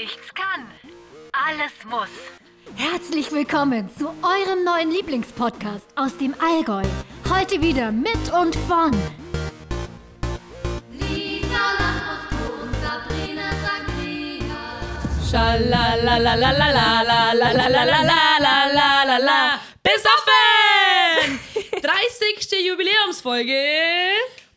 Nichts kann, alles muss. Herzlich willkommen zu eurem neuen Lieblingspodcast aus dem Allgäu. Heute wieder mit und von Lisa Lambrusco und Sabrina Sagrina. Schalalalalalalalalalalala. Besoffen! 30. Jubiläumsfolge.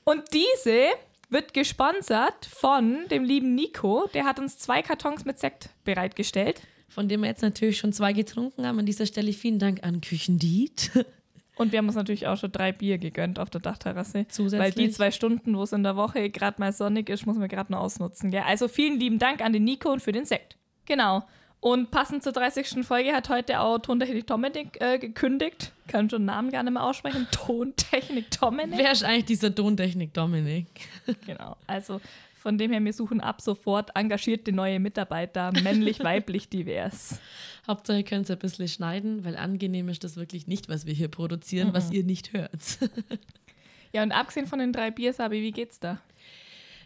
Und diese wird gesponsert von dem lieben Nico. Der hat uns zwei Kartons mit Sekt bereitgestellt. Von dem wir jetzt natürlich schon zwei getrunken haben. An dieser Stelle vielen Dank an Küchendiet. Und wir haben uns natürlich auch schon drei Bier gegönnt auf der Dachterrasse. Zusätzlich. Weil die zwei Stunden, wo es in der Woche gerade mal sonnig ist, muss man gerade noch ausnutzen. Gell? Also vielen lieben Dank an den Nico und für den Sekt. Genau. Und passend zur 30. Folge hat heute auch Tontechnik Dominik äh, gekündigt. Kann schon den Namen gar nicht mehr aussprechen. Tontechnik Dominik. Wer ist eigentlich dieser Tontechnik Dominik? Genau. Also von dem her, wir suchen ab sofort engagierte neue Mitarbeiter, männlich, weiblich, divers. Hauptsache, ihr könnt es ein bisschen schneiden, weil angenehm ist das wirklich nicht, was wir hier produzieren, was ihr nicht hört. Ja, und abgesehen von den drei Bier, Sabi, wie geht's da?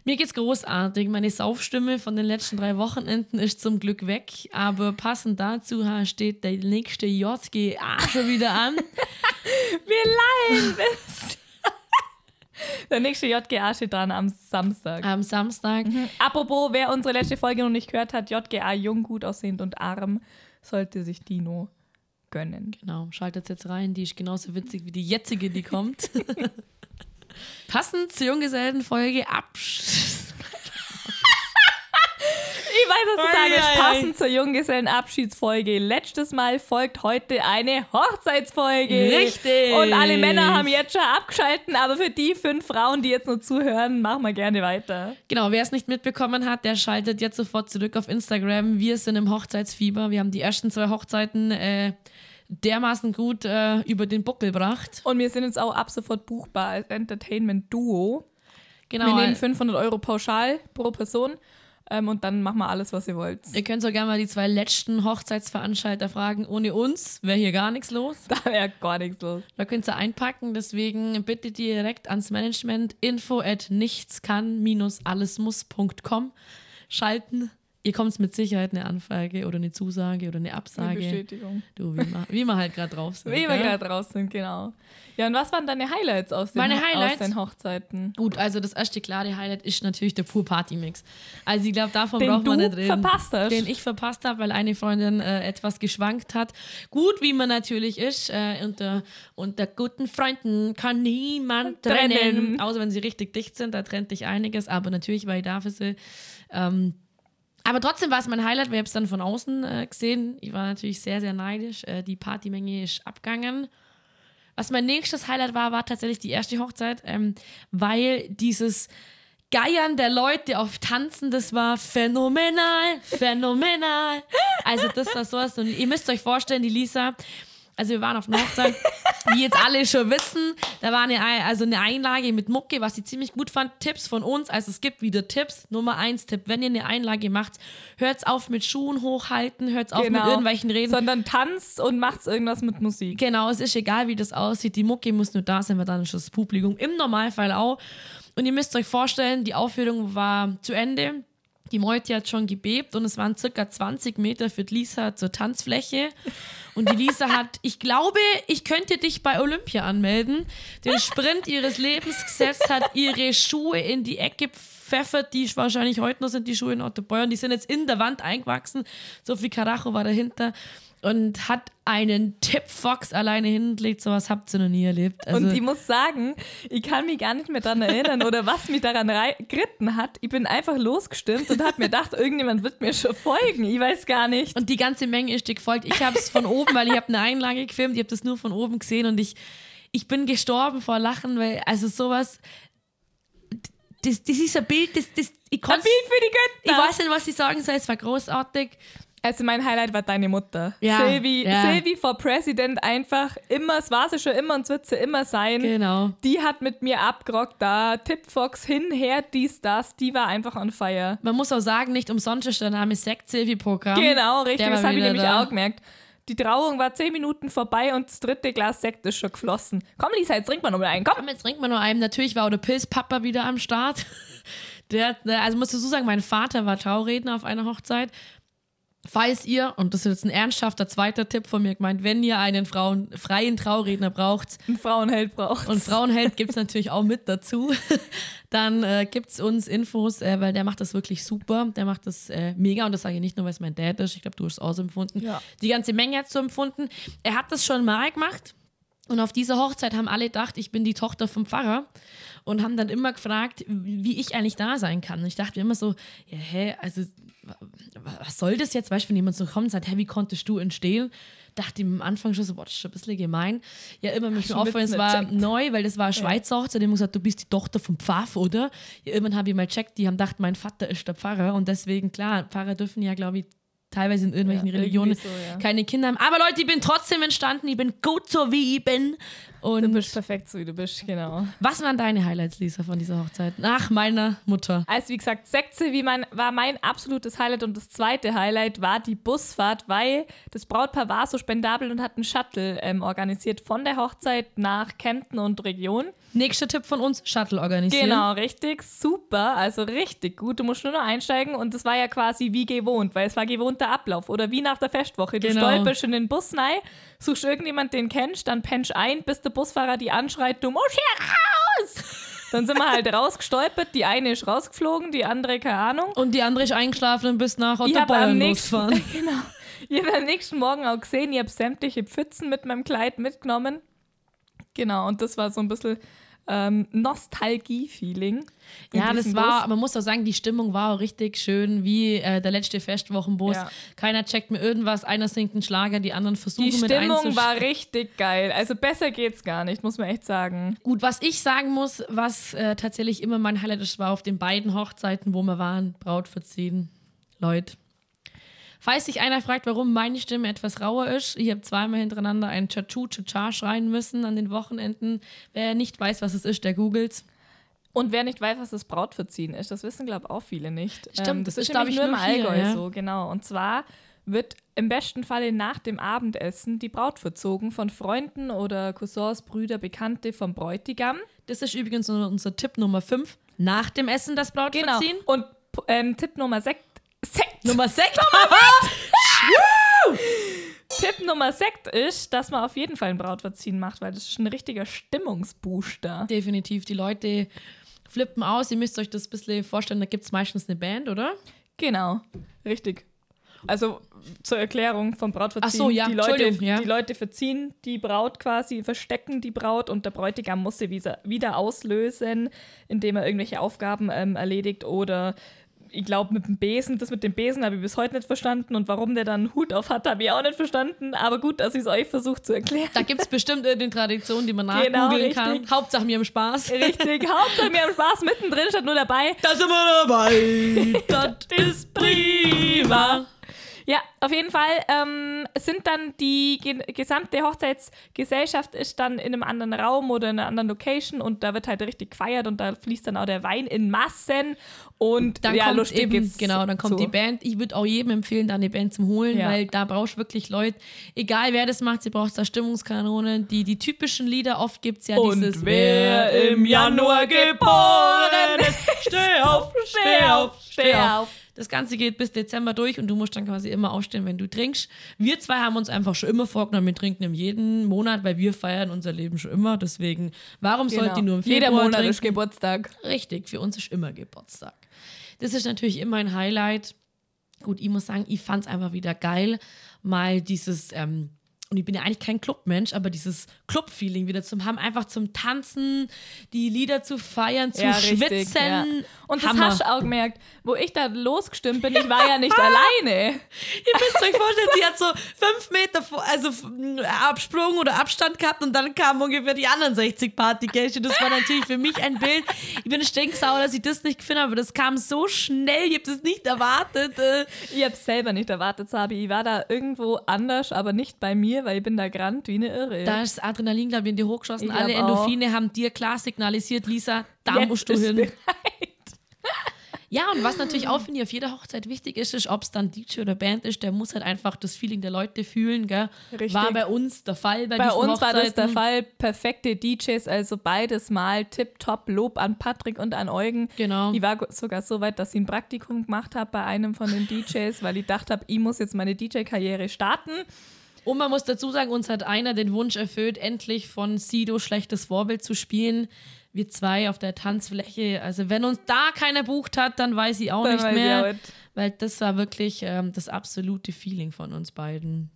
Mir geht's großartig. Meine Saufstimme von den letzten drei Wochenenden ist zum Glück weg. Aber passend dazu steht der nächste JGA schon wieder an. Wir leihen bist. Der nächste JGA steht dran am Samstag. Am Samstag. Apropos, wer unsere letzte Folge noch nicht gehört hat, JGA jung, gut aussehend und arm, sollte sich Dino gönnen. Genau, schaltet jetzt rein. Die ist genauso witzig wie die jetzige, die kommt. Passend zur Junggesellenfolge Absch. Ich weiß, was du sagst. Passend zur Junggesellenabschiedsfolge. Letztes Mal folgt heute eine Hochzeitsfolge. Richtig. Und alle Männer haben jetzt schon abgeschalten, aber für die fünf Frauen, die jetzt noch zuhören, machen wir gerne weiter. Genau, wer es nicht mitbekommen hat, der schaltet jetzt sofort zurück auf Instagram. Wir sind im Hochzeitsfieber. Wir haben die ersten zwei Hochzeiten äh, dermaßen gut äh, über den Buckel gebracht. Und wir sind jetzt auch ab sofort buchbar als Entertainment-Duo. Genau. Wir nehmen äh, 500 Euro pauschal pro Person ähm, und dann machen wir alles, was ihr wollt. Ihr könnt sogar mal die zwei letzten Hochzeitsveranstalter fragen. Ohne uns wäre hier gar nichts los. Da wäre gar nichts los. Da könnt ihr einpacken, deswegen bitte direkt ans Management info at nichtskannn-allesmuss.com schalten. Ihr kommt mit Sicherheit eine Anfrage oder eine Zusage oder eine Eine Absage. Bestätigung. Du, wie wir, wie wir halt gerade drauf sind. Wie wir gerade raus sind, genau. Ja, und was waren deine Highlights aus den, Meine Highlights? aus den Hochzeiten? Gut, also das erste klare Highlight ist natürlich der pur Party-Mix. Also ich glaube, davon Den braucht man nicht reden. verpasst hast. Den ich verpasst habe, weil eine Freundin äh, etwas geschwankt hat. Gut, wie man natürlich ist, äh, unter, unter guten Freunden kann niemand trennen. Trennen. Außer wenn sie richtig dicht sind, da trennt dich einiges. Aber natürlich war ich da für sie. Ähm, aber trotzdem war es mein Highlight, weil ich habe es dann von außen äh, gesehen. Ich war natürlich sehr, sehr neidisch. Äh, die Partymenge ist abgegangen. Was mein nächstes Highlight war, war tatsächlich die erste Hochzeit, ähm, weil dieses Geiern der Leute auf Tanzen, das war phänomenal, phänomenal. Also das war sowas. Und ihr müsst euch vorstellen, die Lisa, also wir waren auf einer Hochzeit, wie jetzt alle schon wissen, da war eine, Ei- also eine Einlage mit Mucke, was ich ziemlich gut fand. Tipps von uns, also es gibt wieder Tipps. Nummer eins Tipp, wenn ihr eine Einlage macht, hört's auf mit Schuhen hochhalten, hört's auf mit irgendwelchen Reden. Sondern tanzt und macht irgendwas mit Musik. Genau, es ist egal, wie das aussieht. Die Mucke muss nur da sein, weil dann ist das Publikum im Normalfall auch. Und ihr müsst euch vorstellen, die Aufführung war zu Ende. Die Meute hat schon gebebt und es waren circa 20 Meter für die Lisa zur Tanzfläche. Und die Lisa hat, ich glaube, ich könnte dich bei Olympia anmelden, den Sprint ihres Lebens gesetzt, hat ihre Schuhe in die Ecke pfeffert, die wahrscheinlich heute noch sind, die Schuhe in Otto Beuern, die sind jetzt in der Wand eingewachsen. So viel Karacho war dahinter. Und hat einen Tip Fox alleine hingelegt, sowas habt ihr noch nie erlebt. Also, und ich muss sagen, ich kann mich gar nicht mehr daran erinnern oder was mich daran geritten hat. Ich bin einfach losgestimmt und habe mir gedacht, irgendjemand wird mir schon folgen. Ich weiß gar nicht. Und die ganze Menge ist dir gefolgt. Ich habe es von oben, weil ich habe eine Einlage gefilmt, ich habe das nur von oben gesehen und ich, ich bin gestorben vor Lachen, weil also sowas, das, das ist ein Bild, das, das ich Ein Bild für die ich Götter. weiß nicht, was ich sagen soll, es war großartig. Also mein Highlight war deine Mutter. Ja, Silvi, ja. Silvi for President einfach immer, es war sie schon immer und es wird sie immer sein. Genau. Die hat mit mir abgerockt da. Tipfox hin, her, dies, das. Die war einfach on fire. Man muss auch sagen, nicht umsonst ist der Name Sekt Silvi Programm. Genau, richtig. Das habe ich nämlich da. auch gemerkt. Die Trauung war zehn Minuten vorbei und das dritte Glas Sekt ist schon geflossen. Komm, Lisa, jetzt trink mal noch mal einen. Komm. Komm, jetzt trinkt man nur einen. Natürlich war auch der Pilzpapa wieder am Start. Der, hat- also musst du so sagen, mein Vater war Trauredner auf einer Hochzeit. Falls ihr, und das ist jetzt ein ernsthafter zweiter Tipp von mir gemeint, wenn ihr einen Frauen, freien Trauredner braucht, Ein Frauenheld braucht. und Frauenheld gibt es natürlich auch mit dazu. Dann äh, gibt es uns Infos, äh, weil der macht das wirklich super. Der macht das äh, mega und das sage ich nicht nur, weil es mein Dad ist. Ich glaube, du hast es auch so empfunden. Ja. Die ganze Menge hat so empfunden. Er hat das schon mal gemacht und auf dieser Hochzeit haben alle gedacht, ich bin die Tochter vom Pfarrer und haben dann immer gefragt, wie ich eigentlich da sein kann. Und ich dachte mir immer so, ja, hä, also was soll das jetzt? Weißt du, wenn jemand so kommt und sagt, hä, wie konntest du entstehen? Dachte ich am Anfang schon so, boah, das ist schon ein bisschen gemein. Ja, immer mich schon aufgefallen, es war checkt. neu, weil das war eine Schweizer Hochzeit. Die haben gesagt, du bist die Tochter vom Pfaff, oder? Ja, irgendwann habe ich mal checkt, die haben gedacht, mein Vater ist der Pfarrer und deswegen, klar, Pfarrer dürfen ja, glaube ich, teilweise in irgendwelchen Ja, Religionen so, ja. keine Kinder haben. Aber Leute, ich bin trotzdem entstanden, ich bin gut so, wie ich bin. Du Und bist perfekt, so wie du bist, genau. was waren deine Highlights, Lisa, von dieser Hochzeit? Nach meiner Mutter. Also wie gesagt, Sekte wie mein, war mein absolutes Highlight und das zweite Highlight war die Busfahrt, weil das Brautpaar war so spendabel und hat einen Shuttle ähm, organisiert von der Hochzeit nach Kempten und Region. Nächster Tipp von uns, Shuttle organisieren. Genau, richtig, super, also richtig gut. Du musst nur noch einsteigen und das war ja quasi wie gewohnt, weil es war gewohnter Ablauf oder wie nach der Festwoche. Du Genau. stolperst in den Bus rein, suchst irgendjemand, den kennst, dann pennst ein, bis der Busfahrer die anschreit, du musst hier raus! Dann sind wir halt rausgestolpert, die eine ist rausgeflogen, die andere keine Ahnung. Und die andere ist eingeschlafen und bist nach nächsten, losgefahren. genau, ich habe am nächsten Morgen auch gesehen, ich habe sämtliche Pfützen mit meinem Kleid mitgenommen. Genau, und das war so ein bisschen ähm, Nostalgie-Feeling. in Ja, das war, Bus. man muss auch sagen, die Stimmung war auch richtig schön, wie äh, der letzte Festwochenbus. Ja. Keiner checkt mir irgendwas, einer singt einen Schlager, die anderen versuchen Die mit Stimmung einzusch- war richtig geil. Also besser geht's gar nicht, muss man echt sagen. Gut, was ich sagen muss, was äh, tatsächlich immer mein Highlight ist, war auf den beiden Hochzeiten, wo wir waren, Braut verziehen. Leute. Falls sich einer fragt, warum meine Stimme etwas rauer ist, ich habe zweimal hintereinander ein Chachu Chacha schreien müssen an den Wochenenden. Wer nicht weiß, was es ist, der googelt. Und wer nicht weiß, was das Brautverziehen ist, das wissen, glaube ich, auch viele nicht. Ähm, Stimmt, das, das ist, ist, glaub nämlich ich, nur im nur hier, Allgäu ja. so, genau. Und zwar wird im besten Falle nach dem Abendessen die Braut verzogen von Freunden oder Cousins, Brüder, Bekannte vom Bräutigam. Das ist übrigens unser unser Tipp Nummer 5. Nach dem Essen das Braut Genau. verziehen. Und ähm, Tipp Nummer 6. Sekt. Nummer 6. Tipp Nummer 6 ist, dass man auf jeden Fall ein Brautverziehen macht, weil das ist ein richtiger Stimmungsbooster. Definitiv. Die Leute flippen aus. Ihr müsst euch das ein bisschen vorstellen, da gibt es meistens eine Band, oder? Genau, richtig. Also zur Erklärung vom Brautverziehen. Ach so, ja, die Leute, ja. die Leute verziehen die Braut quasi, verstecken die Braut und der Bräutigam muss sie wieder, wieder auslösen, indem er irgendwelche Aufgaben ähm, erledigt oder ich glaube mit dem Besen, das mit dem Besen habe ich bis heute nicht verstanden und warum der dann einen Hut auf hat, habe ich auch nicht verstanden, aber gut, dass ich es euch versucht zu erklären. Da gibt es bestimmt eine Tradition, die man Genau, nachgoogeln kann. richtig. Hauptsache mir im Spaß. Richtig, Hauptsache wir haben Spaß mittendrin, statt nur dabei. Da sind wir dabei. das ist prima. Ja, auf jeden Fall ähm, sind dann die ge gesamte Hochzeitsgesellschaft ist dann in einem anderen Raum oder in einer anderen Location und da wird halt richtig gefeiert und da fließt dann auch der Wein in Massen und Dann ja, kommt eben, genau, dann kommt so. die Band. Ich würde auch jedem empfehlen, da eine Band zum Holen, Ja. weil da brauchst du wirklich Leute, egal wer das macht, sie braucht da Stimmungskanonen. Die, die typischen Lieder, oft gibt es ja Und dieses wer im Januar geboren ist, steh auf, steh auf, steh auf. Das Ganze geht bis Dezember durch und du musst dann quasi immer aufstehen, wenn du trinkst. Wir zwei haben uns einfach schon immer vorgenommen, wir trinken im jeden Monat, weil wir feiern unser Leben schon immer. Deswegen, warum Genau. sollte die nur im Jeder Februar Monat trinken? ist Geburtstag. Richtig, für uns ist immer Geburtstag. Das ist natürlich immer ein Highlight. Gut, ich muss sagen, ich fand es einfach wieder geil, mal dieses, ähm, und ich bin ja eigentlich kein Clubmensch, aber dieses Club-Feeling wieder zu haben, einfach zum Tanzen, die Lieder zu feiern, zu Ja, richtig, schwitzen. ja. Und das Hammer. hast du auch gemerkt, wo ich da losgestimmt bin, ich war ja nicht alleine. Ihr müsst euch vorstellen, sie hat so fünf Meter vor, also Absprung oder Abstand gehabt und dann kamen ungefähr die anderen 60 Partygäste. Das war natürlich für mich ein Bild. Ich bin stinksauer, dass ich das nicht gefunden habe, aber das kam so schnell, ich habe das nicht erwartet. Äh, Ich hab's selber nicht erwartet, Sabi. Ich war da irgendwo anders, aber nicht bei mir, weil ich bin da gerannt wie eine Irre. Da ist das Adrenalin, glaube ich, in dir hochgeschossen. Ich Alle glaub auch. Endorphine haben dir klar signalisiert, Lisa, da Jetzt musst du hin. bereit. Ja, und was natürlich auch, finde ich, auf jeder Hochzeit wichtig ist, ist, ob es dann DJ oder Band ist, der muss halt einfach das Feeling der Leute fühlen, gell? Richtig. War bei uns der Fall bei, Bei uns war das der Hochzeiten. Fall. Perfekte DJs, also beides mal tipptopp. Lob an Patrick und an Eugen. Genau. Ich war sogar so weit, dass ich ein Praktikum gemacht habe bei einem von den DJs, weil ich dachte habe, ich muss jetzt meine DJ-Karriere starten. Und man muss dazu sagen, uns hat einer den Wunsch erfüllt, endlich von Sido schlechtes Vorbild zu spielen. Wir zwei auf der Tanzfläche. Also wenn uns da keiner bucht hat, dann weiß ich auch Dann nicht mehr. auch. Weil das war wirklich ähm, das absolute Feeling von uns beiden.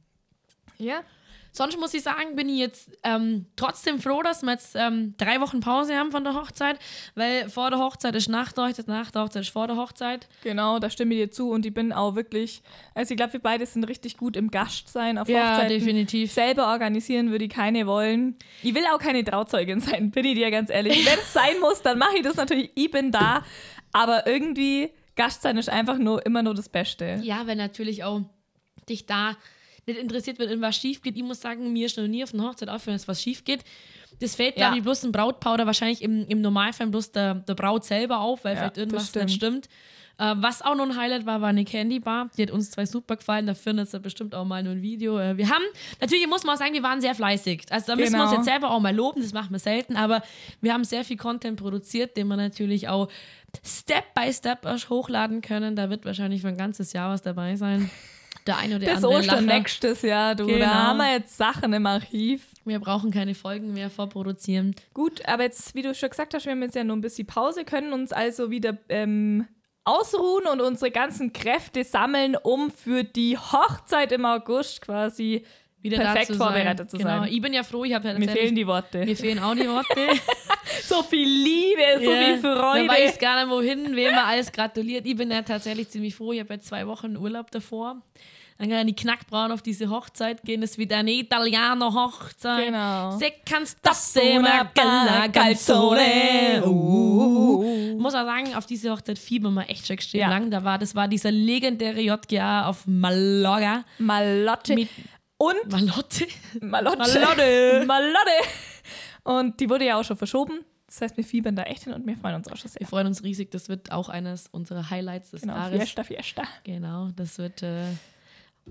Ja. Sonst muss ich sagen, bin ich jetzt ähm, trotzdem froh, dass wir jetzt ähm, drei Wochen Pause haben von der Hochzeit, weil vor der Hochzeit ist nach der Hochzeit, nach der Hochzeit ist vor der Hochzeit. Genau, da stimme ich dir zu und ich bin auch wirklich, also ich glaube, wir beide sind richtig gut im Gastsein auf Ja, Hochzeiten. definitiv. Selber organisieren würde ich keine wollen. Ich will auch keine Trauzeugin sein, bin ich dir ganz ehrlich. Wenn es sein muss, dann mache ich das natürlich, ich bin da, aber irgendwie Gastsein ist einfach nur immer nur das Beste. Ja, weil natürlich auch dich da nicht interessiert, wenn irgendwas schief geht. Ich muss sagen, mir ist noch nie auf einer Hochzeit aufgefallen, dass was schief geht. Das fällt, Ja. glaube ich, bloß ein Brautpowder wahrscheinlich im, im Normalfall bloß der, der Braut selber auf, weil Ja, vielleicht irgendwas das nicht stimmt. Äh, was auch noch ein Highlight war, war eine Candy Bar. Die hat uns zwei super gefallen. Da findet ihr bestimmt auch mal nur ein Video. Äh, wir haben, natürlich muss man auch sagen, wir waren sehr fleißig. Also da müssen wir uns Genau. jetzt selber auch mal loben. Das machen wir selten. Aber wir haben sehr viel Content produziert, den wir natürlich auch Step by Step hochladen können. Da wird wahrscheinlich für ein ganzes Jahr was dabei sein. Der eine oder Bis andere Ostern Lacher. nächstes Jahr, du. Genau. Da haben wir jetzt Sachen im Archiv. Wir brauchen keine Folgen mehr vorproduzieren. Gut, aber jetzt, wie du schon gesagt hast, wir haben jetzt ja nur ein bisschen Pause, können uns also wieder ähm, ausruhen und unsere ganzen Kräfte sammeln, um für die Hochzeit im August quasi Wieder perfekt da zu sein. vorbereitet zu genau. sein. Ich bin ja froh, ich habe ja Mir fehlen die Worte. mir fehlen auch die Worte. so viel Liebe, so Ja, viel Freude. Man weiß gar nicht, wohin, wem man alles gratuliert. Ich bin ja tatsächlich ziemlich froh. Ich habe jetzt zwei Wochen Urlaub davor. Dann kann ich Knackbraun auf diese Hochzeit gehen. Das ist wieder eine Italiener-Hochzeit. Genau. Se canstasse una bella canzone. Uh. Muss auch sagen, auf diese Hochzeit fiebern wir echt schon Ja. lang. Da war, das war dieser legendäre JGA auf Mallorca. Malotte. Mit- und Malotte? Malotte. Malotte. Malotte. Und die wurde ja auch schon verschoben. Das heißt, wir fiebern da echt hin und wir freuen uns auch schon sehr. Wir freuen uns riesig. Das wird auch eines unserer Highlights des Genau, Jahres. Fiesta, Fiesta. Genau, das wird. Äh,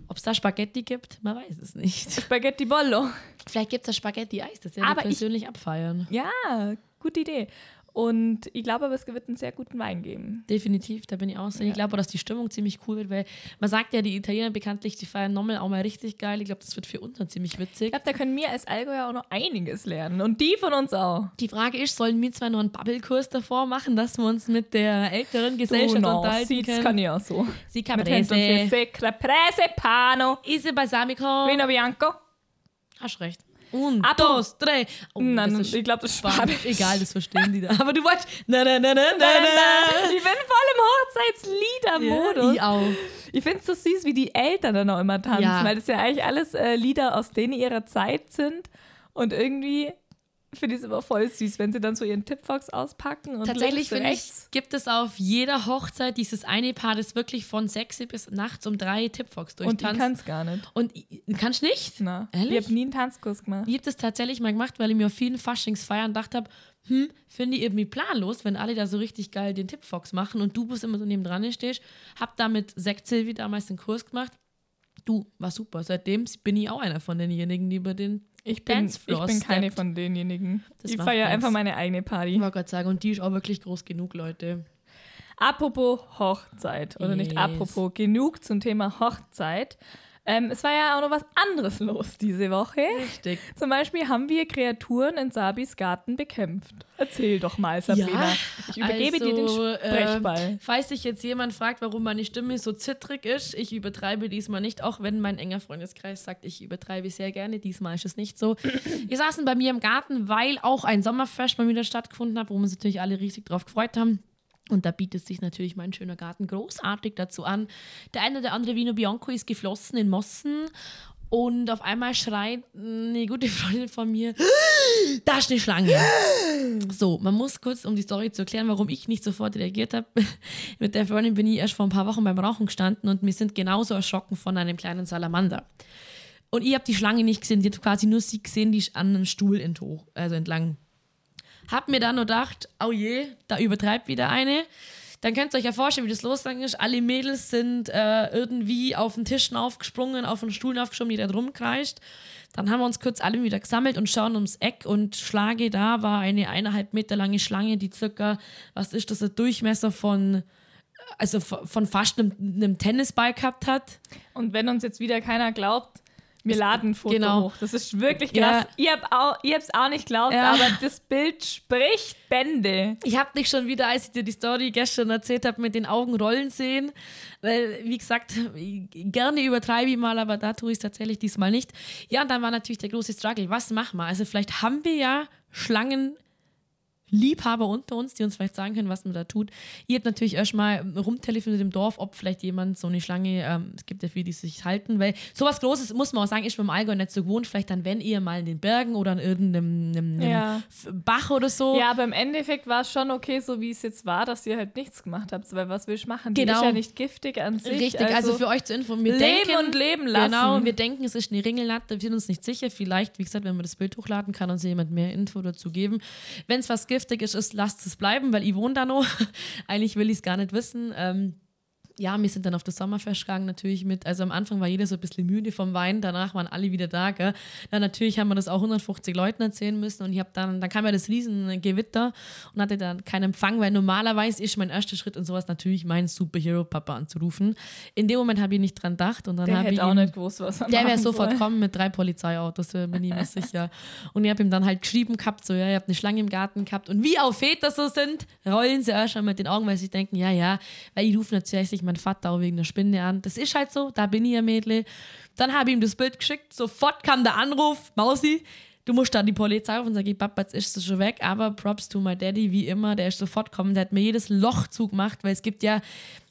Ob es da Spaghetti gibt, man weiß es nicht. Spaghetti Bollo. Vielleicht gibt es da Spaghetti-Eis, das ja Aber wir ich- persönlich abfeiern. Ja, gute Idee. Und ich glaube aber, es wird einen sehr guten Wein geben. Definitiv, da bin ich auch so. Ich glaube auch, dass die Stimmung ziemlich cool wird, weil man sagt ja, die Italiener bekanntlich, die feiern nochmal auch mal richtig geil. Ich glaube, das wird für uns dann ziemlich Ich witzig. glaube, da können wir als Allgäuer auch noch einiges lernen. Und die von uns auch. Die Frage ist, sollen wir zwar noch einen Bubble-Kurs davor machen, dass wir uns mit der älteren Gesellschaft no, unterhalten können? kann ich auch so. Sie Mit Händen und Caprese. Caprese, Pano, Ise Balsamico. Vino Bianco. Hast recht. Un, Apro- dos, drei. Oh, Nein, das ist ich glaube, das ist Spanisch. Spanisch. Egal, das verstehen die da. Aber du wolltest. Na, na, na, na, na, Nein, na. nein, ich bin voll im Hochzeitsliedermodus. Ich auch. Ich finde es so süß, wie die Eltern dann auch immer tanzen, Ja. weil das ja eigentlich alles äh, Lieder aus denen ihrer Zeit sind. Und irgendwie finde ich es immer voll süß, wenn sie dann so ihren Tipfox auspacken und Tatsächlich finde ich, gibt es auf jeder Hochzeit dieses eine Paar, das wirklich von 6 bis nachts um 3 Tipfox Und ich durchtanzt. kann es gar nicht. Und kannst nicht? Na, Ehrlich? ich habe nie einen Tanzkurs gemacht. Ich habe das tatsächlich mal gemacht, weil ich mir auf vielen Faschingsfeiern gedacht habe, hm, finde ich irgendwie planlos, wenn alle da so richtig geil den Tipfox machen und du bist immer so neben dran stehst. Hab da mit Sekt Silvi damals den Kurs gemacht. Du, war super. Seitdem bin ich auch einer von denjenigen, die über den Ich bin, ich bin keine von denjenigen. Das ich feiere einfach meine eigene Party. Ich wollte gerade sagen, und die ist auch wirklich groß genug, Leute. Apropos Hochzeit, oder nicht Yes. apropos, genug zum Thema Hochzeit. Ähm, es war ja auch noch was anderes los diese Woche. Richtig. Zum Beispiel haben wir Kreaturen in Sabis Garten bekämpft. Erzähl doch mal, Sabrina. ich übergebe dir den also, Sprechball. Äh, falls sich jetzt jemand fragt, warum meine Stimme so zittrig ist, ich übertreibe diesmal nicht, auch wenn mein enger Freundeskreis sagt, ich übertreibe sehr gerne. Diesmal ist es nicht so. Wir saßen bei mir im Garten, weil auch ein Sommerfest mal wieder stattgefunden hat, wo wir uns natürlich alle riesig drauf gefreut haben. Und da bietet sich natürlich mein schöner Garten großartig dazu an. Der eine oder andere Vino Bianco ist geflossen in Mossen. Und auf einmal schreit eine gute Freundin von mir, da ist eine Schlange. So, man muss kurz, um die Story zu erklären, warum ich nicht sofort reagiert habe. Mit der Freundin bin ich erst vor ein paar Wochen beim Rauchen gestanden und wir sind genauso erschrocken von einem kleinen Salamander. Und ich habe die Schlange nicht gesehen, die hat quasi nur sie gesehen, die ist an einem Stuhl enthoch, also entlang. Hab mir dann nur gedacht, oh je, da übertreibt wieder eine. dann könnt ihr euch ja vorstellen, wie das losgegangen ist. Alle Mädels sind äh, irgendwie auf den Tischen aufgesprungen, auf den Stuhl aufgeschoben, die da drum kreischt. Dann haben wir uns kurz alle wieder gesammelt und schauen ums Eck und schlage da war eine eineinhalb Meter lange Schlange, die circa, was ist das, ein Durchmesser von, also von fast einem, einem Tennisball gehabt hat. Und wenn uns jetzt wieder keiner glaubt, wir laden ein Foto genau. hoch. Das ist wirklich Ja. krass. Ihr habt auch, ihr habt's auch nicht geglaubt, Ja. aber das Bild spricht Bände. Ich habe dich schon wieder, als ich dir die Story gestern erzählt habe, mit den Augen rollen sehen. Weil, wie gesagt, gerne übertreibe ich mal, aber da tue ich es tatsächlich diesmal nicht. Ja, und dann war natürlich der große Struggle. Was machen wir? Also, vielleicht haben wir ja Schlangen. Liebhaber unter uns, die uns vielleicht sagen können, was man da tut. Ihr habt natürlich erstmal rumtelefoniert im Dorf, ob vielleicht jemand so eine Schlange, ähm, es gibt ja viele, die sich halten, weil sowas Großes, muss man auch sagen, ist beim Allgäu nicht so gewohnt. Vielleicht dann, wenn ihr mal in den Bergen oder an irgendeinem einem, Ja. Bach oder so. Ja, aber im Endeffekt war es schon okay, so wie es jetzt war, dass ihr halt nichts gemacht habt. Weil was willst du machen? Die Genau. ist ja nicht giftig an sich. Richtig, also, für euch zur Info, wir leben denken, und leben lassen. Genau, wir denken, es ist eine Ringelnatter, wir sind uns nicht sicher. Vielleicht, wie gesagt, wenn man das Bild hochladen kann, uns jemand mehr Info dazu geben. Wenn es was Giftiges ist, lasst es bleiben, weil ich wohne da noch. Eigentlich will ich es gar nicht wissen. Ähm, ja, wir sind dann auf das Sommerfest gegangen, natürlich mit, also am Anfang war jeder so ein bisschen müde vom Wein, danach waren alle wieder da, gell. Dann natürlich haben wir das auch 150 Leuten erzählen müssen und ich habe dann, dann kam ja das riesen Gewitter und hatte dann keinen Empfang, weil normalerweise ist mein erster Schritt und sowas natürlich meinen Superhero-Papa anzurufen. In dem Moment habe ich nicht dran gedacht und dann habe ich hätte auch ihm- nicht gewusst, was er der wäre sofort kommen mit drei Polizeiautos, bin ich mir sicher. Und ich habe ihm dann halt geschrieben gehabt, so, ja, ihr habt eine Schlange im Garten gehabt. Und wie auch Väter so sind, rollen sie auch schon mit den Augen, weil sie denken, ja, ja, weil ich rufe natürlich meinen Vater auch wegen der Spinne an. Das ist halt so, da bin ich ja Mädle. Dann habe ich ihm das Bild geschickt, sofort kam der Anruf, Mausi, du musst da die Polizei rufen. Und sage ich, Papa, jetzt ist sie schon weg. Aber Props to my Daddy, wie immer, der ist sofort gekommen, der hat mir jedes Loch zugemacht, weil es gibt ja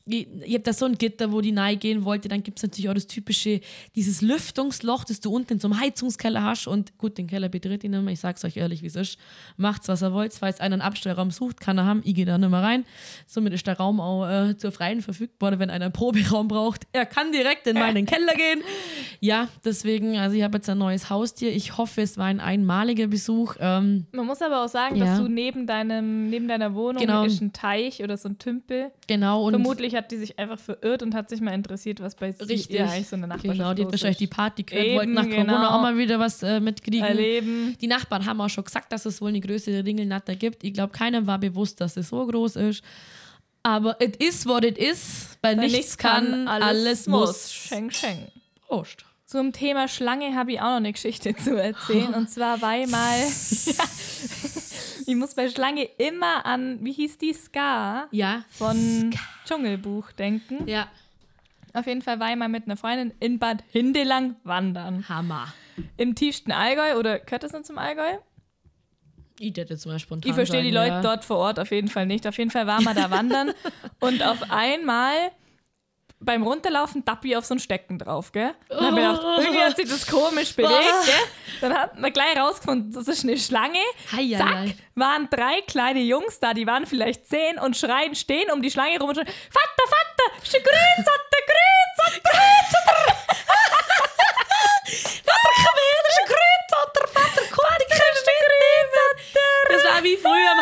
ihr habt da so ein Gitter, wo die nahe gehen wollte, dann gibt es natürlich auch das typische, dieses Lüftungsloch, das du unten einem Heizungskeller hast und gut, den Keller betritt ihn nicht mehr, ich sag's euch ehrlich, wie es ist, macht's, was er wollt, falls einer einen Abstellraum sucht, kann er haben, ich gehe da nicht mehr rein, somit ist der Raum auch äh, zur Freien verfügbar, wenn einer einen Proberaum braucht, er kann direkt in meinen Keller gehen, ja, deswegen, also ich habe jetzt ein neues Haustier, ich hoffe, es war ein einmaliger Besuch, ähm, Man muss aber auch sagen, Ja. dass du neben deinem, neben deiner Wohnung Genau. ist ein Teich oder so ein Tümpel. genau, und Vermutlich hat die sich einfach verirrt und hat sich mal interessiert, was bei Richtig. ihr eigentlich so eine Nachbarschaft Genau, die hat wahrscheinlich die. Party gehört, Eben, wollten nach Corona genau. auch mal wieder was äh, mitkriegen. erleben. Die Nachbarn haben auch schon gesagt, dass es wohl eine größere Ringelnatter gibt. Ich glaube, keinem war bewusst, dass es so groß ist. Aber it is what it is. Bei Weil nichts kann, alles, muss. Schenk, schenk. Prost. Zum Thema Schlange habe ich auch noch eine Geschichte zu erzählen. Und zwar war ich mal. ich muss bei Schlange immer an, wie hieß die? Ska Ja. von Dschungelbuch denken. Ja. Auf jeden Fall war ich mal mit einer Freundin in Bad Hindelang wandern. Hammer. Im tiefsten Allgäu, oder gehört das noch zum Allgäu? Ich hätte jetzt mal spontan Ich verstehe die Leute ja. dort vor Ort auf jeden Fall nicht. Auf jeden Fall waren wir da wandern und auf einmal beim Runterlaufen tappi auf so ein Stecken drauf, gell? Dann hab ich gedacht, irgendwie hat sich das komisch bewegt, gell? Dann hat man gleich rausgefunden, das ist eine Schlange. Hei, Zack, hei. waren drei kleine Jungs da, die waren vielleicht zehn und schreien, stehen um die Schlange rum und schreien, Vater, Vater, ist ein Grünsotter, Grünsotter, Grünsotter. Vater, komm her, das ist ein Grünzotter. Vater, komm, die kriegst du Das war wie früher im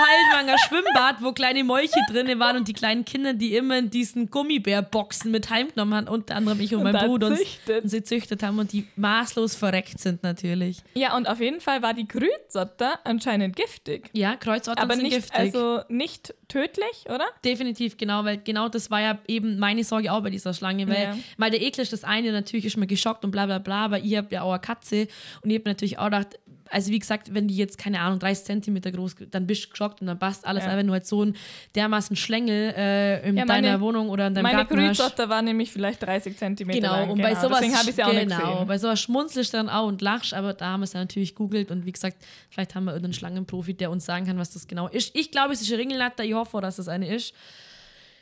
Schwimmbad, wo kleine Molche drin waren und die kleinen Kinder, die immer in diesen Gummibärboxen mit heimgenommen haben, unter anderem ich und, Und mein Bruder, und, züchtet. und sie züchtet haben und die maßlos verreckt sind natürlich. Ja, und auf jeden Fall war die Grünsotter anscheinend giftig. Ja, Kreuzottern Aber sind nicht, giftig. also nicht tödlich, oder? Definitiv, genau, weil genau das war ja eben meine Sorge auch bei dieser Schlange, weil, Ja. weil der Ekel ist das eine, natürlich ist man geschockt und bla bla bla, aber ich habe ja auch eine Katze und ich habe natürlich auch gedacht, also wie gesagt, wenn die jetzt, keine Ahnung, 30 Zentimeter groß, dann bist du geschockt und dann passt alles, Ja. aber wenn du halt so ein dermaßen Schlängel äh, in Ja, deiner meine- Wohnung oder in deinem Meine Garten hast. Grünsotter war nämlich vielleicht 30 Zentimeter Genau, lang. und bei sowas, Deswegen habe ich sie auch nicht genau, gesehen. bei sowas schmunzelst du dann auch und lachst, aber da haben wir es ja natürlich googelt und wie gesagt, vielleicht haben wir irgendeinen Schlangenprofi, der uns sagen kann, was das genau ist. Ich glaube, es ist eine Ringelnatter, ich hoffe, dass es eine ist.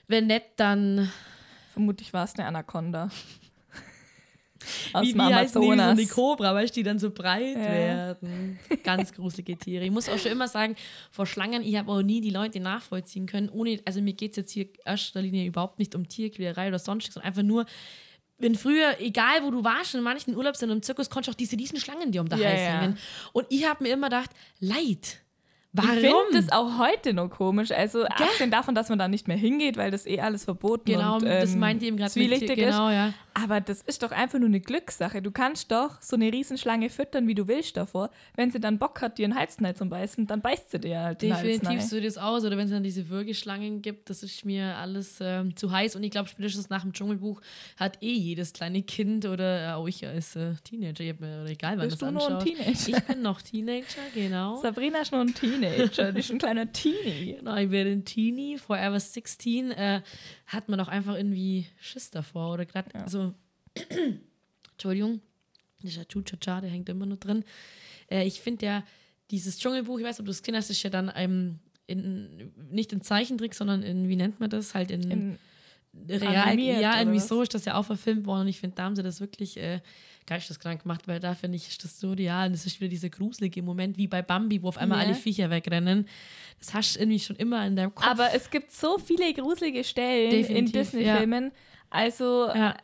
Wenn nicht, dann Vermutlich war es eine Anaconda. Aus wie, wie heißen die, so eine Cobra, weißt du, die dann so breit Ja. werden. Ganz gruselige Tiere. Ich muss auch schon immer sagen, vor Schlangen, ich habe auch nie die Leute nachvollziehen können, ohne, also mir geht es jetzt hier in erster Linie überhaupt nicht um Tierquälerei oder sonstiges, sondern einfach nur, wenn früher, egal wo du warst, in manchen Urlaubsländern im Zirkus, konntest du auch diese riesen Schlangen dir um den Ja, Hals hängen. Und ich habe mir immer gedacht, Leid, Warum? Ich finde das auch heute noch komisch. Also abgesehen davon, dass man da nicht mehr hingeht, weil das eh alles verboten Genau, und ähm, das meint ihr eben gerade zwielichtig genau, ist. ja. Aber das ist doch einfach nur eine Glückssache. Du kannst doch so eine Riesenschlange füttern, wie du willst davor. Wenn sie dann Bock hat, dir einen Hals zu beißen, dann beißt sie dir halt Definitiv so das aus. Oder wenn es dann diese Würgeschlangen gibt, das ist mir alles ähm, zu heiß. Und ich glaube, spätestens nach dem Dschungelbuch hat eh jedes kleine Kind oder äh, auch ich als äh, Teenager, ich mir, oder egal wann Bist das du nur ein anschaut. Teenager? Ich bin noch Teenager, genau. Sabrina ist nur ein Teenager. Die ist ein kleiner Teenie. Genau, ich werde ein Teenie, Forever 16, äh, hat man auch einfach irgendwie Schiss davor. Oder gerade so, Entschuldigung, dieser Chuchacha, der hängt immer nur drin. Äh, ich finde ja, dieses Dschungelbuch, ich weiß, ob du es gesehen hast, ist ja dann ähm, in, nicht in Zeichentrick, sondern in, wie nennt man das? Halt in, In, real. Ja, irgendwie so ist das ja auch verfilmt worden. Und ich finde, da haben sie das wirklich äh, geisteskrank gemacht, weil da finde ich, ist das so real. Und es ist wieder dieser gruselige Moment, wie bei Bambi, wo auf einmal Ja. alle Viecher wegrennen. Das hast du irgendwie schon immer in deinem Kopf. aber es gibt so viele gruselige Stellen in Definitiv, Disney-Filmen. Also ja.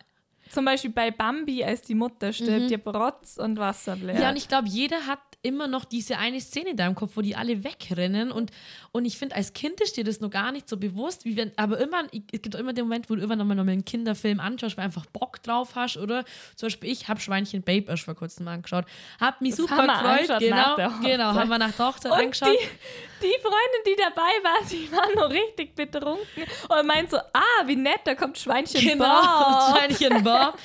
zum Beispiel bei Bambi, als die Mutter stirbt, ihr Rotz und Wasser bläht. Mhm. Ja, und ich glaube, jeder hat immer noch diese eine Szene in deinem Kopf, wo die alle wegrennen. Und, und ich finde, als Kind ist dir das noch gar nicht so bewusst, wie wenn, aber immer, es gibt immer den Moment, wo du irgendwann nochmal einen Kinderfilm anschaust, weil du einfach Bock drauf hast, oder? Zum Beispiel, ich habe Schweinchen Babe erst vor kurzem angeschaut. Hab mich Das super gefreut. Genau, genau, haben wir nach der Hochzeit Und angeschaut. die, die Freundin, die dabei war, die war noch richtig betrunken und meint so, ah, wie nett, da kommt Schweinchen Genau, Bob. Schweinchen Bob.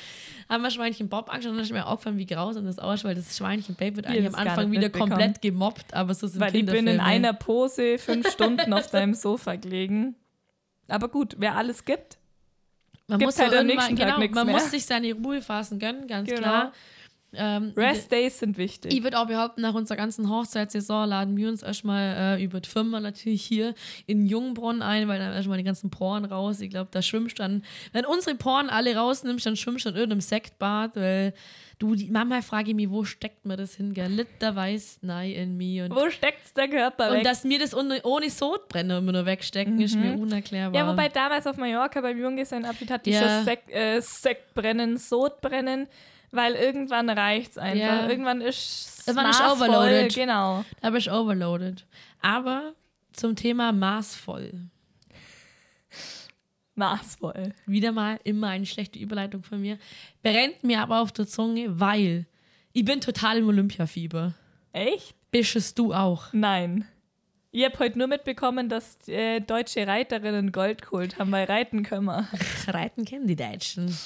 Haben wir Schweinchen Bob angeschaut und dann ist mir aufgefallen, wie grausam das ausschaut, weil das Schweinchen Babe wird eigentlich am Anfang wieder komplett gemobbt, aber so sind Weil ich bin in einer Pose fünf Stunden auf deinem Sofa gelegen. Aber gut, wer alles gibt, Man Gibt muss halt am nächsten Tag genau, nichts man mehr. muss sich seine Ruhephasen gönnen, ganz Genau. klar. Ähm, Rest Days sind wichtig. Ich würde auch behaupten, nach unserer ganzen Hochzeitssaison laden wir uns erstmal äh, über die Firma natürlich hier in Jungbronn ein, weil dann erstmal die ganzen Poren raus. Ich glaube, da schwimmst du dann, wenn unsere Poren alle rausnimmst, dann schwimmst du in irgendeinem Sektbad, weil du, die Mama frage ich mich, wo steckt man das hin? Gell? Liter weiß nein in mir. Und, Wo steckt's der Körper und weg? dass mir das ohne, ohne Sodbrenner immer nur wegstecken, ist mir unerklärbar. Ja, wobei damals auf Mallorca beim Junggesellenabschied hatte ich Ja. schon Sek äh, Sektbrennen, Sodbrennen, weil irgendwann reicht's einfach. Ja. Irgendwann ist Irgendwann ist overloaded. Genau. Da bin ich overloaded. Aber zum Thema maßvoll. Maßvoll. Wieder mal immer eine schlechte Überleitung von mir. Brennt mir aber auf der Zunge, weil ich bin total im Olympiafieber. Echt? Bischest du auch? Nein. Ich habe heute nur mitbekommen, dass äh, deutsche Reiterinnen Gold geholt haben, weil reiten können wir. Reiten kennen die Deutschen.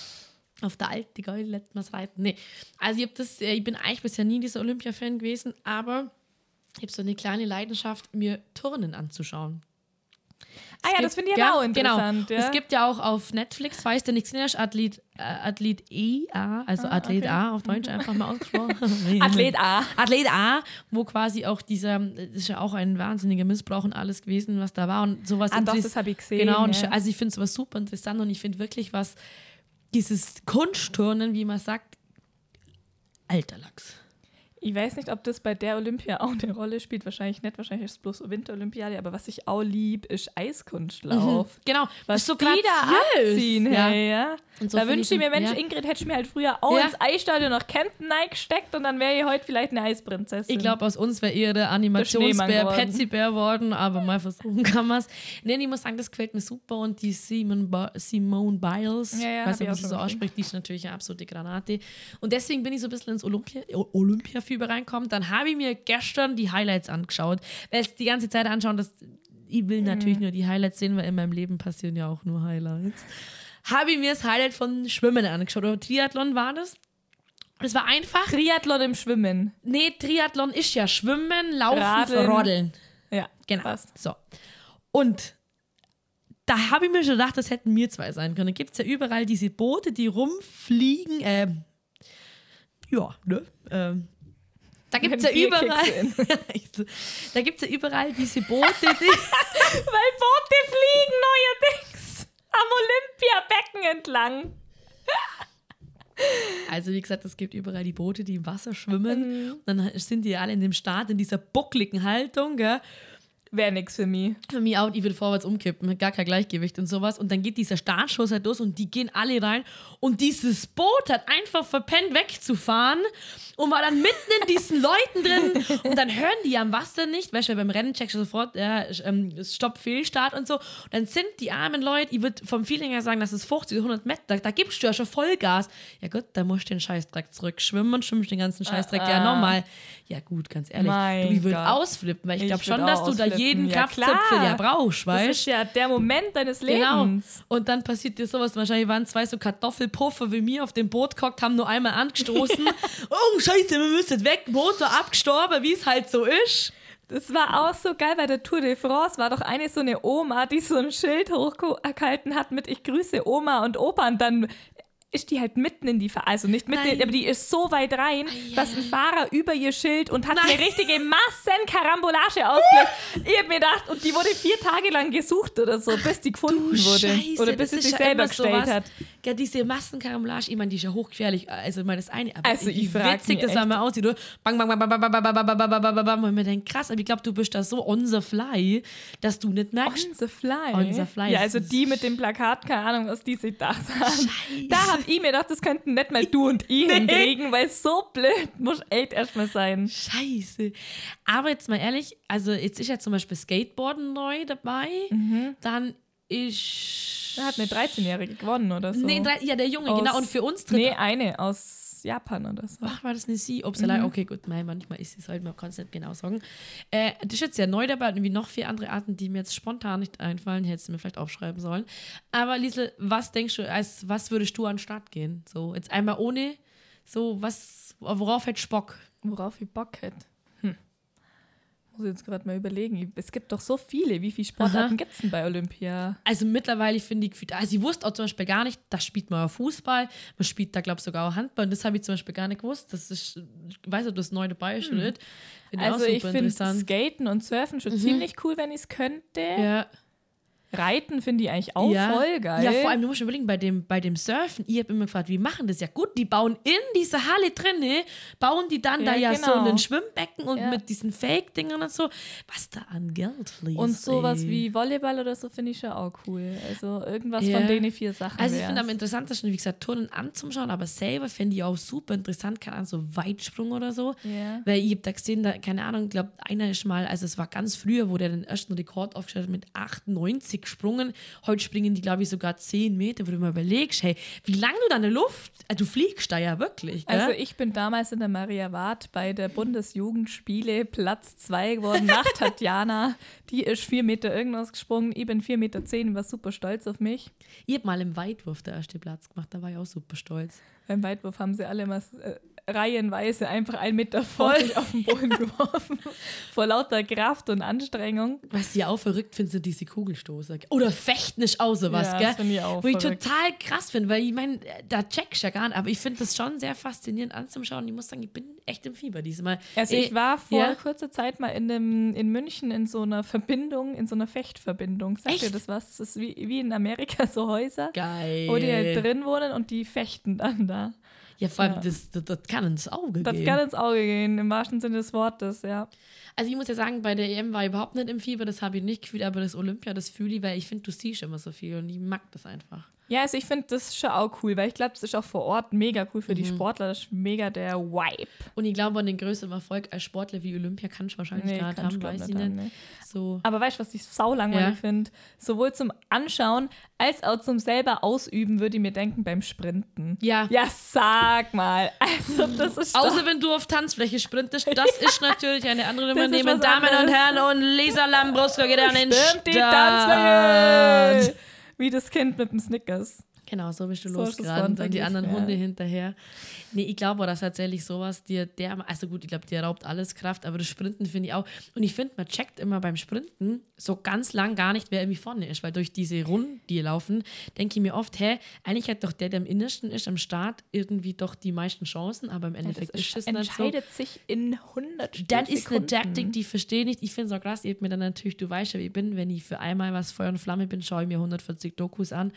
Auf der alten Gold lässt man reiten. Nee. Also ich, hab das, äh, ich bin eigentlich bisher nie dieser Olympia-Fan gewesen, aber ich habe so eine kleine Leidenschaft, mir Turnen anzuschauen. Ah Es ja, gibt- das finde ich aber auch interessant. Genau. Ja. Es gibt ja auch auf Netflix, falls du nichts hast, Athlet, äh, Athlet EA, also Athlet okay. A auf Deutsch einfach mal ausgesprochen. Athlet A. Athlet A, wo quasi auch dieser, das ist ja auch ein wahnsinniger Missbrauch und alles gewesen, was da war und sowas. Ah, doch, das habe ich gesehen. Genau, ja. also ich finde es was super interessant und ich finde wirklich was, dieses Kunstturnen, wie man sagt, alter Lachs. Ich weiß nicht, ob das bei der Olympia auch eine Rolle spielt. Wahrscheinlich nicht. Wahrscheinlich ist es bloß Winterolympiade. Aber was ich auch lieb, ist Eiskunstlauf. Genau, Was so die da abziehen, Ja. hey, ja. Und so da wünsche ich mir, Mensch, ja. Ingrid, hätte ich mir halt früher auch Ja. ins Eisstadion nach Kempten gesteckt und dann wäre ich heute vielleicht eine Eisprinzessin. Ich glaube, aus uns wäre eher der Animationsbär. Petsy-Bär worden, aber mal versuchen kann man es. Nee, ich muss sagen, das gefällt mir super und die Simone, ba Simone Biles, Ja, ja, weiß nicht, ich ob sie so ausspricht, die ist natürlich eine absolute Granate. Und deswegen bin ich so ein bisschen ins Olympia Olympiafieber reinkommen. Dann habe ich mir gestern die Highlights angeschaut, weil es die ganze Zeit anschauen, das, ich will natürlich Mhm. nur die Highlights sehen, weil in meinem Leben passieren ja auch nur Highlights. Habe ich mir das Highlight von Schwimmen angeschaut, oder Triathlon war das. Es war einfach Triathlon im Schwimmen. Nee, Triathlon ist ja Schwimmen, Laufen, Radeln. Rodeln. Ja, Genau. passt. So. Und da habe ich mir schon gedacht, das hätten wir zwei sein können. Da gibt es ja überall diese Boote, die rumfliegen. Ähm, ja, ne? Ähm, da gibt es ja überall. da gibt ja überall diese Boote, die. Weil Boote fliegen neuerdings am Olympiabecken entlang. Also, wie gesagt, es gibt überall die Boote, die im Wasser schwimmen. Und dann sind die alle in dem Start, in dieser buckligen Haltung, gell? Wäre nix für mich. für mich auch, ich würde vorwärts umkippen, mit gar kein Gleichgewicht und sowas. Und dann geht dieser Startschuss halt los und die gehen alle rein. Und dieses Boot hat einfach verpennt wegzufahren und war dann mitten in diesen Leuten drin. Und dann hören die am Wasser nicht, weißt du, beim Rennen checkst du sofort, ja, ähm, Stopp, Fehlstart und so. Und dann sind die armen Leute, ich würde vom Feeling her sagen, das ist 50, 100 Meter, da, da gibst du ja schon Vollgas. Ja gut, dann musst du den Scheißdreck zurückschwimmen und schwimmst den ganzen Scheißdreck ja nochmal. Ja gut, ganz ehrlich, Mein du, ich würde ausflippen, weil ich Ich glaube schon, dass du da ausflippen. Jeden Ja, Kraftzipfel ja brauchst, Das weißt ist ja der Moment deines Genau. Lebens. Und dann passiert dir sowas. Wahrscheinlich waren zwei so Kartoffelpuffer wie mir auf dem Boot gehockt, haben nur einmal angestoßen. oh, Scheiße, wir müssen weg. Motor abgestorben, wie es halt so ist. Das war auch so geil bei der Tour de France. War doch eine so eine Oma, die so ein Schild hochgehalten hat mit Ich grüße Oma und Opa. Und dann ist die halt mitten in die Fahrt, also nicht mitten, Nein. aber die ist so weit rein, dass ein Fahrer über ihr Schild und hat Nein. eine richtige Massenkarambolage ausgelöst. ich hab mir gedacht, und die wurde vier Tage lang gesucht oder so, bis die gefunden wurde. oder bis sie sich ja selber gestellt sowas. hat. Ja, diese Massenkarambolage, ich meine, die ist ja hochgefährlich. Also, ich meine, das eine, aber Also, ich witzig das einmal aussieht. Oder? Bang, bang, bang, bang, bang, bang, bang, bang, bang, bang, bang, bang, bang. Und mir denkt, krass, aber ich glaube, du bist da so on the fly, dass du nicht merkst. On the fly. On the fly Ja, ist also es. die mit dem Plakat, keine Ahnung, was die sich gedacht haben. Da hab ich mir gedacht, das könnten nicht mal du und ich hinkriegen, weil so blöd muss echt erstmal sein. Scheiße. Aber jetzt mal ehrlich, also jetzt ist ja zum Beispiel Skateboarden neu dabei. Dann ist. Da hat eine 13-Jährige gewonnen oder so. Nee, ja, der Junge, Aus- genau. Und für uns tritt. Nee, eine aus Japan oder so. Ach, war das eine Sie? Ups, allein. Okay, gut, nein, manchmal ist es halt, man kann es nicht genau sagen. Äh, das ist jetzt ja neu dabei und irgendwie noch vier andere Arten, die mir jetzt spontan nicht einfallen, hättest du mir vielleicht aufschreiben sollen. Aber Liesel, was denkst du, als was würdest du an den Start gehen? So, jetzt einmal ohne, so, was, worauf hättest du Bock? Worauf ich Bock hätte. Hm. Muss ich jetzt gerade mal überlegen. Es gibt doch so viele. Wie viele Sportarten gibt es denn bei Olympia? Also mittlerweile finde ich, also ich wusste auch zum Beispiel gar nicht, da spielt man auch Fußball, man spielt da, glaube ich, sogar auch Handball. Und das habe ich zum Beispiel gar nicht gewusst. Das ist, ich weiß nicht, ob das neu dabei ist oder nicht. Finde Also auch ich finde. Mhm. Skaten und Surfen schon ziemlich cool, wenn ich es könnte. Ja. Reiten finde ich eigentlich auch ja. voll geil. Ja, vor allem, du musst überlegen, bei dem, bei dem Surfen, ich habe immer gefragt, wie machen das? Ja gut, die bauen in dieser Halle drinne, bauen die dann da Ja, ja so genau. ein Schwimmbecken und Ja. mit diesen Fake-Dingern und so. Was da an Geld fließt. Und sowas ey. wie Volleyball oder so finde ich schon auch cool. Also irgendwas Ja. von denen vier Sachen. Also ich finde am interessantesten, wie gesagt, Turnen anzuschauen, aber selber finde ich auch super interessant, keine Ahnung, so Weitsprung oder so. Ja. Weil ich habe da gesehen, da, keine Ahnung, ich glaube, einer ist mal, also es war ganz früher, wo der den ersten Rekord aufgestellt hat mit 98 gesprungen. Heute springen die, glaube ich, sogar 10 Meter, wo du mal überlegst, hey, wie lange du da in der Luft, äh, du fliegst da ja wirklich, gell? Also ich bin damals in der Maria Ward bei der Bundesjugendspiele Platz 2 geworden nach Tatjana. Die ist vier Meter irgendwas gesprungen. Ich bin vier Meter zehn, war super stolz auf mich. ich habe mal im Weitwurf der erste Platz gemacht, da war ich auch super stolz. Beim Weitwurf haben sie alle mal äh, reihenweise einfach einen Meter sich auf den Boden geworfen. Vor lauter Kraft und Anstrengung. Was ich auch verrückt finde, sind diese Kugelstoßer. Oder Fechten ist auch sowas, Ja, gell? das ich auch Wo ich verrückt. total krass finde, weil ich meine, da checkst du ja gar nicht, aber ich finde das schon sehr faszinierend anzuschauen. Ich muss sagen, ich bin echt im Fieber diesmal. Also Äh, ich war vor ja? kurzer Zeit mal in, einem, in München in so einer Verbindung, in so einer Fechtverbindung. Sagt Echt? ihr das was? Das ist wie, wie in Amerika so Häuser, Geil. wo die halt drin wohnen und die fechten dann da. Ja, vor allem, Ja. Das, das, das kann ins Auge Das gehen. kann ins Auge gehen, im wahrsten Sinne des Wortes, ja. Also ich muss ja sagen, bei der EM war ich überhaupt nicht im Fieber, das habe ich nicht gefühlt, aber das Olympia, das fühle ich, weil ich finde, du siehst immer so viel und ich mag das einfach. Ja, also ich finde das schon auch cool, weil ich glaube, das ist auch vor Ort mega cool Mhm. für die Sportler. Das ist mega der Vibe. Und ich glaube, an den größeren Erfolg als Sportler wie Olympia kannst du wahrscheinlich gar nicht haben, weiß ich nicht nicht. haben, ne. So. Aber weißt du, was ich saulangweilig Ja. finde? Sowohl zum Anschauen als auch zum selber Ausüben, würde ich mir denken, beim Sprinten. Ja. Ja, sag mal. Also, das ist Außer wenn du auf Tanzfläche sprintest, das ist natürlich eine andere Nummer. Nehmen Damen und. Herren und Lisa Lambrusco geht an den Stimmt, die Start. Tanzfläche! Wie das Kind mit dem Snickers. Genau, so bist du So losgerannt und die anderen ja. Hunde hinterher. Nee, ich glaube, dass tatsächlich sowas dir, der, also gut, ich glaube, dir raubt alles Kraft, aber das Sprinten finde ich auch. Und ich finde, man checkt immer beim Sprinten so ganz lang gar nicht, wer irgendwie vorne ist, weil durch diese Runden, die laufen, denke ich mir oft, hä, eigentlich hat doch der, der am innersten ist, am Start, irgendwie doch die meisten Chancen, aber im Endeffekt das ist es nicht so. entscheidet sich in 100 Das ist eine. Taktik, die verstehe ich nicht. Ich finde es auch krass. Ich hab mir dann natürlich, du weißt ja, wie ich bin, wenn ich für einmal was Feuer und Flamme bin, schaue ich mir 140 Dokus an.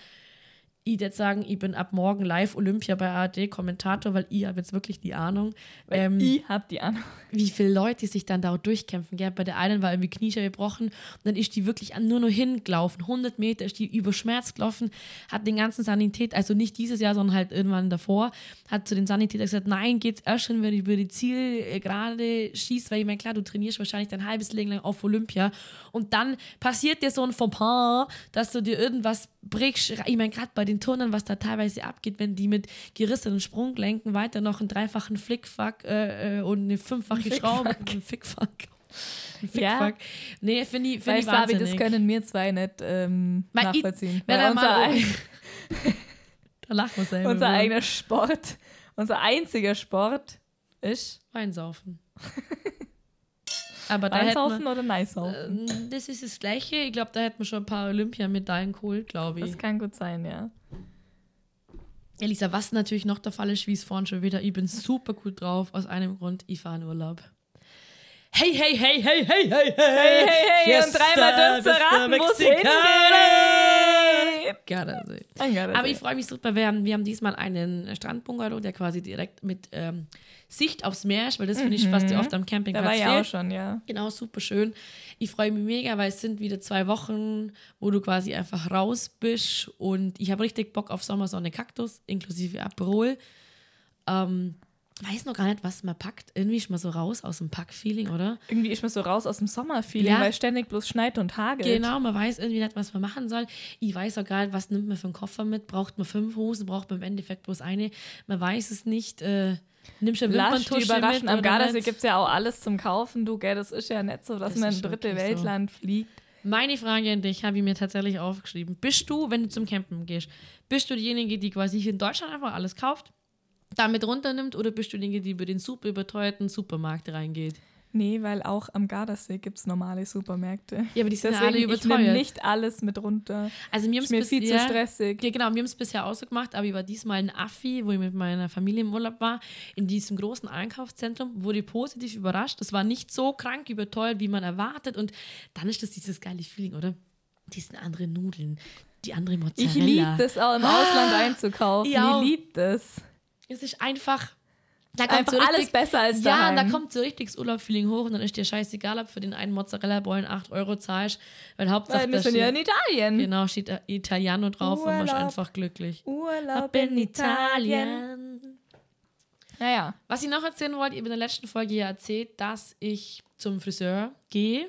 Ich würde sagen, ich bin ab morgen live Olympia bei ARD Kommentator, weil ich habe jetzt wirklich die Ahnung, ähm, ich hab die Ahnung. wie viele Leute sich dann da durchkämpfen. Gell? Bei der einen war irgendwie Kniescheibe gebrochen und dann ist die wirklich nur noch hingelaufen. 100 Meter ist die über Schmerz gelaufen, hat den ganzen Sanität, also nicht dieses Jahr, sondern halt irgendwann davor, hat zu den Sanitätern gesagt, nein, geht's erst schon, wenn du über die Zielgerade schießt, weil ich meine, klar, du trainierst wahrscheinlich dein halbes Leben lang auf Olympia und dann passiert dir so ein Fauxpas, dass du dir irgendwas brichst. Ich meine, gerade bei den Turnern, was da teilweise abgeht, wenn die mit gerissenen Sprunggelenken weiter noch einen dreifachen Flickfuck äh, äh, und eine fünffache Schraube, einen Fickfuck. Ein Ja. Nee, finde ich, find ich Fabi, das wahnsinnig. können wir zwei nicht ähm, Weil ich- nachvollziehen. wenn Weil er unser, ein, Da lachen wir selber. unser eigener Sport, unser einziger Sport ist Weinsaufen. Aber da hätten Einsaufen wir, oder Neisaufen. Ähm, das ist das Gleiche. Ich glaube, da hätten wir schon ein paar Olympiamedaillen geholt, glaube ich. Das kann gut sein, ja. Elisa, was natürlich noch der Fall ist, wie es vorhin schon wieder, ich bin super gut drauf, aus einem Grund, ich fahre in Urlaub. Hey, hey, hey, hey, hey, hey, hey, Hey, hey, hey, und Fiesta dreimal dürft ihr Fiesta raten, wo es Mexicana. hingeht. Gardasee. Ein Gardasee. Aber ich freue mich super. Wir haben, wir haben diesmal einen Strandbungalow, der quasi direkt mit ähm, Sicht aufs Meer ist, weil das finde ich fast ja oft am da Campingplatz war ja auch schon, ja. Genau, super schön. Ich freue mich mega, weil es sind wieder zwei Wochen, wo du quasi einfach raus bist und ich habe richtig Bock auf Sommersonne Kaktus, inklusive Aperol. Ähm, weiß noch gar nicht, was man packt. Irgendwie ist man so raus aus dem Pack-Feeling, oder? Irgendwie ist man so raus aus dem Sommerfeeling, Ja. weil ständig bloß schneit und hagelt. Genau, man weiß irgendwie nicht, was man machen soll. Ich weiß auch gar nicht, was nimmt man für einen Koffer mit. Braucht man fünf Hosen, braucht man im Endeffekt bloß eine. Man weiß es nicht. Äh, nimmst du eine Lass dich Wimperntusche überraschen. mit Am Gardasee gibt es ja auch alles zum Kaufen. Du, gell, das ist ja nicht so, dass Das man in ein dritte wirklich so. Weltland fliegt. Meine Frage an dich habe ich mir tatsächlich aufgeschrieben. Bist du, wenn du zum Campen gehst, bist du diejenige, die quasi hier in Deutschland einfach alles kauft, damit runternimmt oder bist du die über den super überteuerten Supermarkt reingeht? Nee, weil auch am Gardasee gibt es normale Supermärkte. Ja, aber die sind Deswegen, alle ich nehme überteuert. nicht alles mit runter. also mir Ist mir viel zu stressig. Ja, genau, wir haben es bisher auch so gemacht, aber ich war diesmal in Affi, wo ich mit meiner Familie im Urlaub war, in diesem großen Einkaufszentrum, wurde positiv überrascht. Das war nicht so krank überteuert, wie man erwartet. Und dann ist das dieses geile Feeling, oder? Die sind andere Nudeln, die andere Mozzarella. Ich liebe das auch im Ausland einzukaufen. Ich. Ich liebe das. Es ist einfach. Da kommt so alles besser als Ja, daheim. da kommt so richtig das Urlaub-Feeling hoch und dann ist dir scheißegal, ob für den einen Mozzarella-Bollen 8 Euro zahlst, weil Hauptsache Weil wir sind ja in Italien. genau, steht Italiano drauf und man ist Urlaub. einfach glücklich. Urlaub in Italien. Naja, Was ich noch erzählen wollte, ich habe in der letzten Folge ja erzählt, dass ich zum Friseur gehe.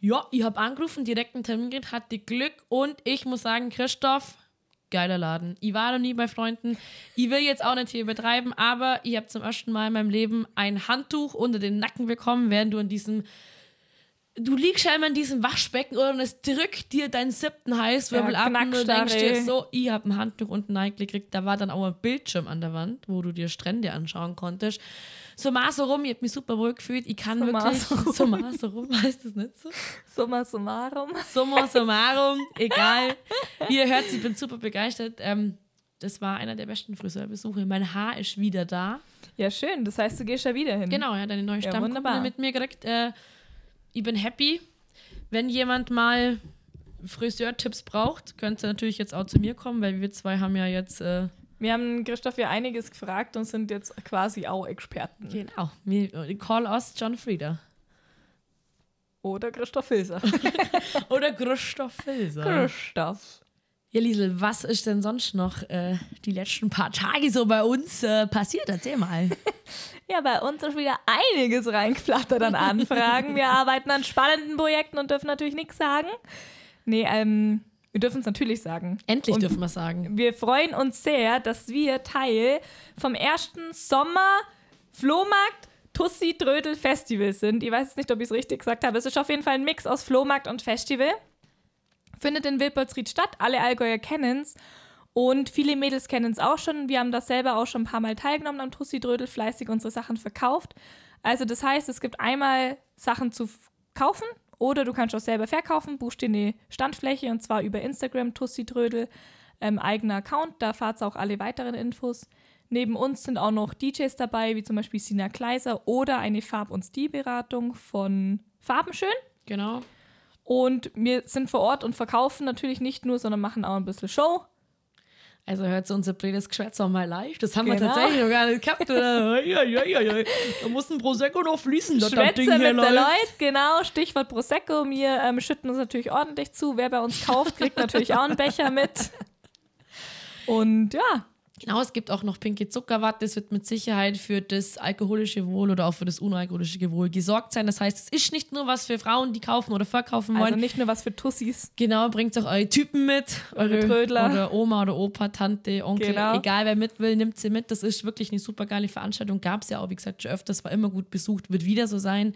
Ja, ich habe angerufen, direkt einen Termin gekriegt, hatte Glück und ich muss sagen, Christoph, geiler Laden. Ich war noch nie bei Freunden. Ich will jetzt auch nicht hier übertreiben, aber ich habe zum ersten Mal in meinem Leben ein Handtuch unter den Nacken bekommen, während du in diesem Du liegst immer in diesem Waschbecken oder und es drückt dir deinen siebten Heißwirbel Ja, ab und du denkst dir so, ich habe ein Handtuch unten reingekriegt. Da war dann auch ein Bildschirm an der Wand, wo du dir Strände anschauen konntest. So so rum, ich habe mich super wohl gefühlt. Ich kann So wirklich so rum. so mal so rum, heißt das nicht so? summa summarum. Summa summarum, egal. Wie ihr hört, ich bin super begeistert. Ähm, das war einer der besten Friseurbesuche. Mein Haar ist wieder da. Ja, schön. Das heißt, du gehst ja wieder hin. Genau, ja, deine neue Ja, Stammkunde mit mir gekriegt. Äh, ich bin happy. Wenn jemand mal Friseur-Tipps braucht, könnt ihr natürlich jetzt auch zu mir kommen, weil wir zwei haben ja jetzt. Äh, Wir haben Christoph ja einiges gefragt und sind jetzt quasi auch Experten. genau, wir, call us John Frieda. Oder Christoph Filser. Oder Christoph Filser. Christoph. Ja, Liesel, was ist denn sonst noch äh, die letzten paar Tage so bei uns äh, passiert? Erzähl mal. Ja, bei uns ist wieder einiges reingeflattert an Anfragen. Wir arbeiten an spannenden Projekten und dürfen natürlich nichts sagen. Nee, ähm, wir dürfen es natürlich sagen. Endlich Und dürfen wir sagen. Wir freuen uns sehr, dass wir Teil vom ersten Sommer Flohmarkt Tussi Drödel Festival sind. Ich weiß jetzt nicht, ob ich es richtig gesagt habe. Es ist auf jeden Fall ein Mix aus Flohmarkt und Festival. Findet in Wilpolsried statt. Alle Allgäuer kennen es. Und viele Mädels kennen es auch schon. Wir haben das selber auch schon ein paar Mal teilgenommen am Tussi Drödel, fleißig unsere Sachen verkauft. Also das heißt, es gibt einmal Sachen zu kaufen oder du kannst auch selber verkaufen. Buchst dir eine Standfläche und zwar über Instagram Tussi Drödel, ähm, eigener Account. Da fahrt auch alle weiteren Infos. Neben uns sind auch noch DJs dabei, wie zum Beispiel Sina Kleiser oder eine Farb- und Stilberatung von Farbenschön. Genau. Und wir sind vor Ort und verkaufen natürlich nicht nur, sondern machen auch ein bisschen Show. Also hört so unser blödes Geschwätz auch mal live. Das haben wir Genau. tatsächlich noch gar nicht gehabt. Da muss ein Prosecco noch fließen. das Schwätze Ding mit der. Leute, genau, Stichwort Prosecco. Wir ähm, schütten uns natürlich ordentlich zu. Wer bei uns kauft, kriegt natürlich auch einen Becher mit. Und ja, Genau, es gibt auch noch pinke Zuckerwatte. Das wird mit Sicherheit für das alkoholische Wohl oder auch für das unalkoholische Wohl gesorgt sein. Das heißt, es ist nicht nur was für Frauen, die kaufen oder verkaufen wollen. also nicht nur was für Tussis. Genau, bringt auch eure Typen mit. Eure Trödler. Oder Oma oder Opa, Tante, Onkel. Genau. Egal wer mit will, nimmt sie mit. Das ist wirklich eine super geile Veranstaltung. Gab es ja auch, wie gesagt, schon öfters, war immer gut besucht, wird wieder so sein.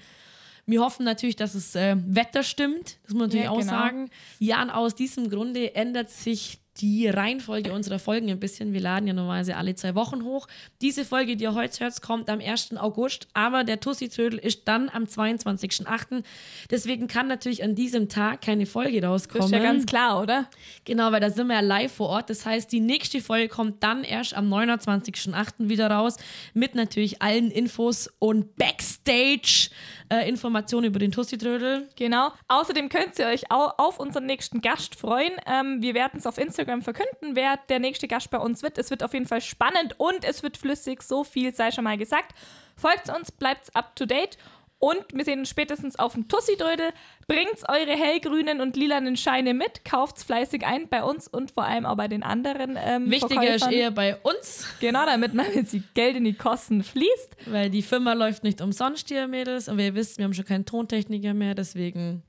Wir hoffen natürlich, dass das äh, Wetter stimmt. Das muss man natürlich Ja, auch genau. sagen. Ja, und aus diesem Grunde ändert sich die Reihenfolge unserer Folgen ein bisschen. Wir laden ja normalerweise alle zwei Wochen hoch. Diese Folge, die ihr heute hört, kommt am 1. August, aber der Tussi-Trödel ist dann am 22.08. Deswegen kann natürlich an diesem Tag keine Folge Das rauskommen. ist ja ganz klar, oder? Genau, weil da sind wir ja live vor Ort. Das heißt, die nächste Folge kommt dann erst am 29.08. wieder raus. Mit natürlich allen Infos und Backstage-Informationen über den Tussi-Trödel. Genau. Außerdem könnt ihr euch auch auf unseren nächsten Gast freuen. Ähm, wir werden es auf Instagram verkünden, wer der nächste Gast bei uns wird. Es wird auf jeden Fall spannend und es wird flüssig. So viel sei schon mal gesagt. Folgt uns, bleibt up to date. Und wir sehen uns spätestens auf dem Tussi-Drödel. Bringt eure hellgrünen und lilanen Scheine mit. Kauft's fleißig ein bei uns und vor allem auch bei den anderen ähm, Wichtiger ist eher bei uns, Genau, damit man jetzt die Geld in die Kosten fließt. weil die Firma läuft nicht umsonst hier, Mädels. Und wir wissen, wir haben schon keinen Tontechniker mehr, deswegen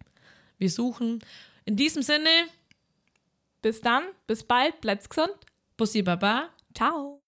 wir suchen. In diesem Sinne, Bis dann, bis bald, bleibt's gesund. Bussi Baba. Ciao.